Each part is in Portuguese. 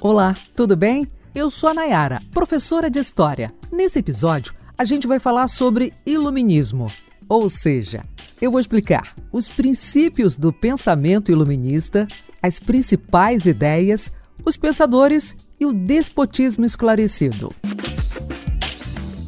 Olá, tudo bem? Eu sou a Nayara, professora de História. Nesse episódio, a gente vai falar sobre iluminismo. Ou seja, eu vou explicar os princípios do pensamento iluminista, as principais ideias, os pensadores e o despotismo esclarecido.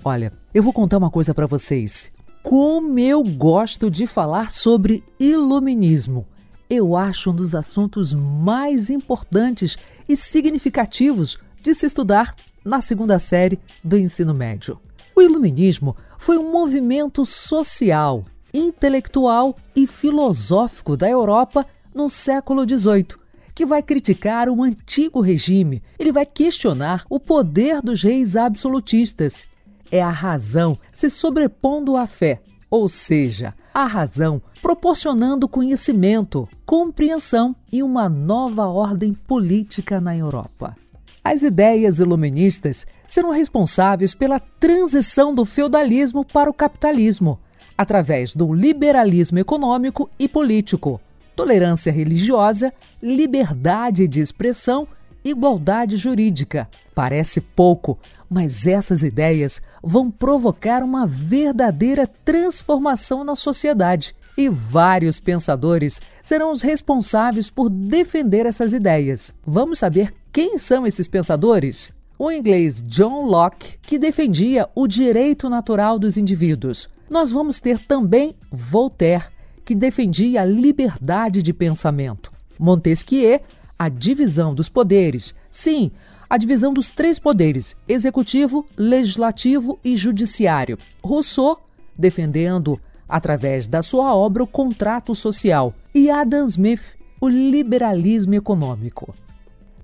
Olha, eu vou contar uma coisa para vocês. Como eu gosto de falar sobre iluminismo eu acho um dos assuntos mais importantes e significativos de se estudar na segunda série do ensino médio. O Iluminismo foi um movimento social, intelectual e filosófico da Europa no século XVIII, que vai criticar o antigo regime. Ele vai questionar o poder dos reis absolutistas. É a razão se sobrepondo à fé, ou seja, a razão proporcionando conhecimento, compreensão e uma nova ordem política na Europa. As ideias iluministas serão responsáveis pela transição do feudalismo para o capitalismo, através do liberalismo econômico e político, tolerância religiosa, liberdade de expressão igualdade jurídica. Parece pouco, mas essas ideias vão provocar uma verdadeira transformação na sociedade. E vários pensadores serão os responsáveis por defender essas ideias. Vamos saber quem são esses pensadores? O inglês John Locke, que defendia o direito natural dos indivíduos. Nós vamos ter também Voltaire, que defendia a liberdade de pensamento. Montesquieu, a divisão dos poderes. Sim, a divisão dos três poderes: executivo, legislativo e judiciário. Rousseau, defendendo, através da sua obra, o contrato social. E Adam Smith, o liberalismo econômico.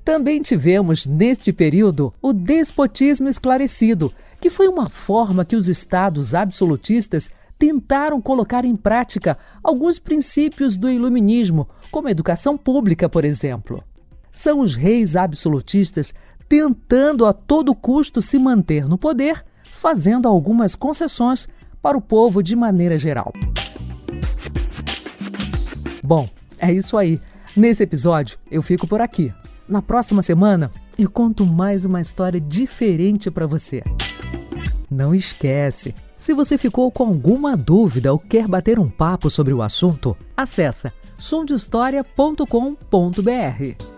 Também tivemos, neste período, o despotismo esclarecido, que foi uma forma que os estados absolutistas tentaram colocar em prática alguns princípios do iluminismo, como a educação pública, por exemplo. São os reis absolutistas tentando a todo custo se manter no poder, fazendo algumas concessões para o povo de maneira geral. Bom, é isso aí. Nesse episódio, eu fico por aqui. Na próxima semana, eu conto mais uma história diferente para você. Não esquece, se você ficou com alguma dúvida ou quer bater um papo sobre o assunto, acessa sondehistoria.com.br.